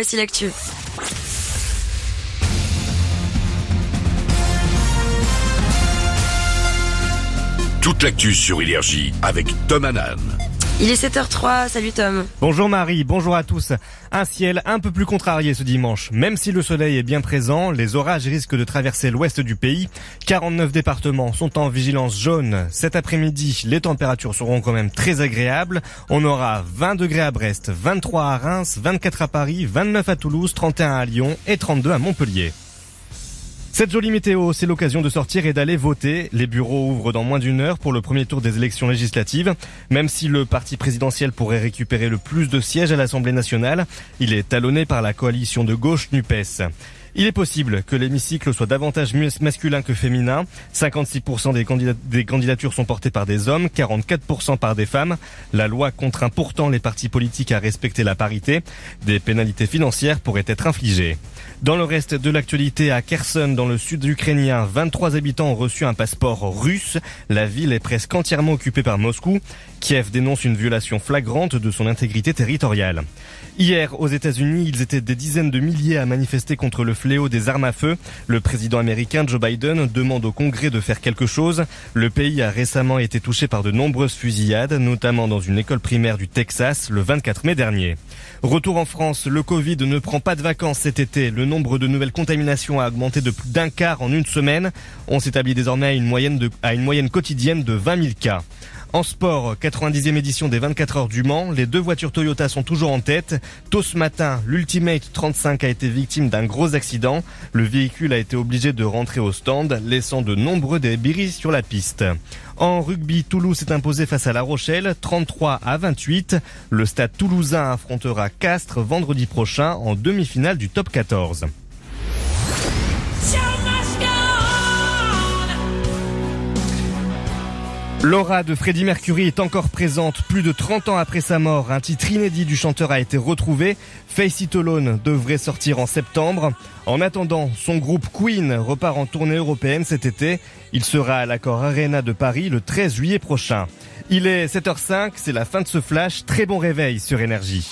Voici l'actu. Toute l'actu sur Énergie avec Tom Hanan. Il est 7h03, salut Tom. Bonjour Marie, bonjour à tous. Un ciel un peu plus contrarié ce dimanche. Même si le soleil est bien présent, les orages risquent de traverser l'ouest du pays. 49 départements sont en vigilance jaune. Cet après-midi, les températures seront quand même très agréables. On aura 20 degrés à Brest, 23 à Reims, 24 à Paris, 29 à Toulouse, 31 à Lyon et 32 à Montpellier. Cette jolie météo, c'est l'occasion de sortir et d'aller voter. Les bureaux ouvrent dans moins d'une heure pour le premier tour des élections législatives. Même si le parti présidentiel pourrait récupérer le plus de sièges à l'Assemblée nationale, il est talonné par la coalition de gauche NUPES. Il est possible que l'hémicycle soit davantage masculin que féminin. 56% des, candidatures sont portées par des hommes, 44% par des femmes. La loi contraint pourtant les partis politiques à respecter la parité. Des pénalités financières pourraient être infligées. Dans le reste de l'actualité, à Kherson, dans le sud ukrainien, 23 habitants ont reçu un passeport russe. La ville est presque entièrement occupée par Moscou. Kiev dénonce une violation flagrante de son intégrité territoriale. Hier, aux États-Unis, ils étaient des dizaines de milliers à manifester contre le fléau des armes à feu. Le président américain Joe Biden demande au Congrès de faire quelque chose. Le pays a récemment été touché par de nombreuses fusillades, notamment dans une école primaire du Texas le 24 mai dernier. Retour en France, le Covid ne prend pas de vacances cet été. Le nombre de nouvelles contaminations a augmenté de plus d'un quart en une semaine. On s'établit désormais à une moyenne, quotidienne de 20 000 cas. En sport, 90e édition des 24 heures du Mans, les deux voitures Toyota sont toujours en tête. Tôt ce matin, l'Ultimate 35 a été victime d'un gros accident. Le véhicule a été obligé de rentrer au stand, laissant de nombreux débris sur la piste. En rugby, Toulouse s'est imposé face à La Rochelle, 33 à 28. Le stade toulousain affrontera Castres vendredi prochain en demi-finale du top 14. L'aura de Freddie Mercury est encore présente plus de 30 ans après sa mort. Un titre inédit du chanteur a été retrouvé. Face It Alone devrait sortir en septembre. En attendant, son groupe Queen repart en tournée européenne cet été. Il sera à l'accord Arena de Paris le 13 juillet prochain. Il est 7h05, c'est la fin de ce flash. Très bon réveil sur Énergie.